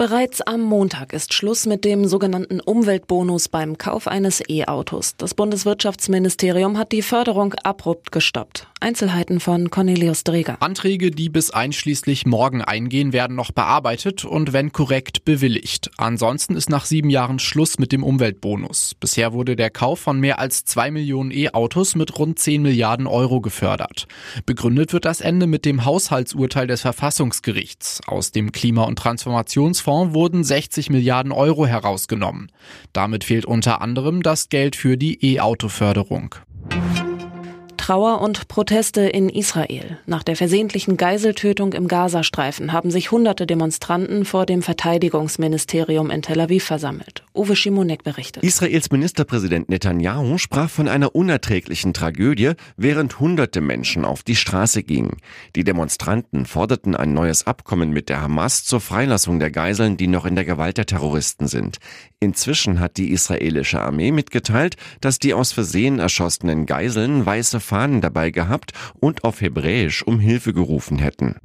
Bereits am Montag ist Schluss mit dem sogenannten Umweltbonus beim Kauf eines E-Autos. Das Bundeswirtschaftsministerium hat die Förderung abrupt gestoppt. Einzelheiten von Cornelius Dreger. Anträge, die bis einschließlich morgen eingehen, werden noch bearbeitet und wenn korrekt bewilligt. Ansonsten ist nach sieben Jahren Schluss mit dem Umweltbonus. Bisher wurde der Kauf von mehr als zwei Millionen E-Autos mit rund 10 Milliarden Euro gefördert. Begründet wird das Ende mit dem Haushaltsurteil des Verfassungsgerichts. Aus dem Klima- und Transformationsfonds wurden 60 Milliarden Euro herausgenommen. Damit fehlt unter anderem das Geld für die E-Auto-Förderung. Trauer und Proteste in Israel. Nach der versehentlichen Geiseltötung im Gazastreifen haben sich hunderte Demonstranten vor dem Verteidigungsministerium in Tel Aviv versammelt. Uwe Schimonek berichtet. Israels Ministerpräsident Netanyahu sprach von einer unerträglichen Tragödie, während hunderte Menschen auf die Straße gingen. Die Demonstranten forderten ein neues Abkommen mit der Hamas zur Freilassung der Geiseln, die noch in der Gewalt der Terroristen sind. Inzwischen hat die israelische Armee mitgeteilt, dass die aus Versehen erschossenen Geiseln weiße Fahnen dabei gehabt und auf Hebräisch um Hilfe gerufen hätten.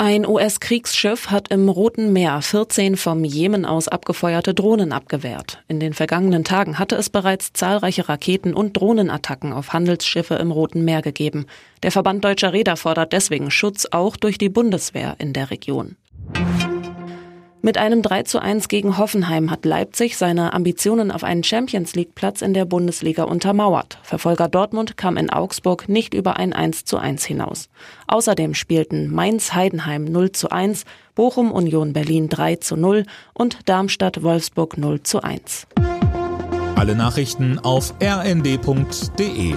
Ein US-Kriegsschiff hat im Roten Meer 14 vom Jemen aus abgefeuerte Drohnen abgewehrt. In den vergangenen Tagen hatte es bereits zahlreiche Raketen- und Drohnenattacken auf Handelsschiffe im Roten Meer gegeben. Der Verband deutscher Räder fordert deswegen Schutz auch durch die Bundeswehr in der Region. Mit einem 3 zu 1 gegen Hoffenheim hat Leipzig seine Ambitionen auf einen Champions League Platz in der Bundesliga untermauert. Verfolger Dortmund kam in Augsburg nicht über ein 1 zu 1 hinaus. Außerdem spielten Mainz Heidenheim 0 zu 1, Bochum Union Berlin 3 zu 0 und Darmstadt Wolfsburg 0 zu 1. Alle Nachrichten auf rnd.de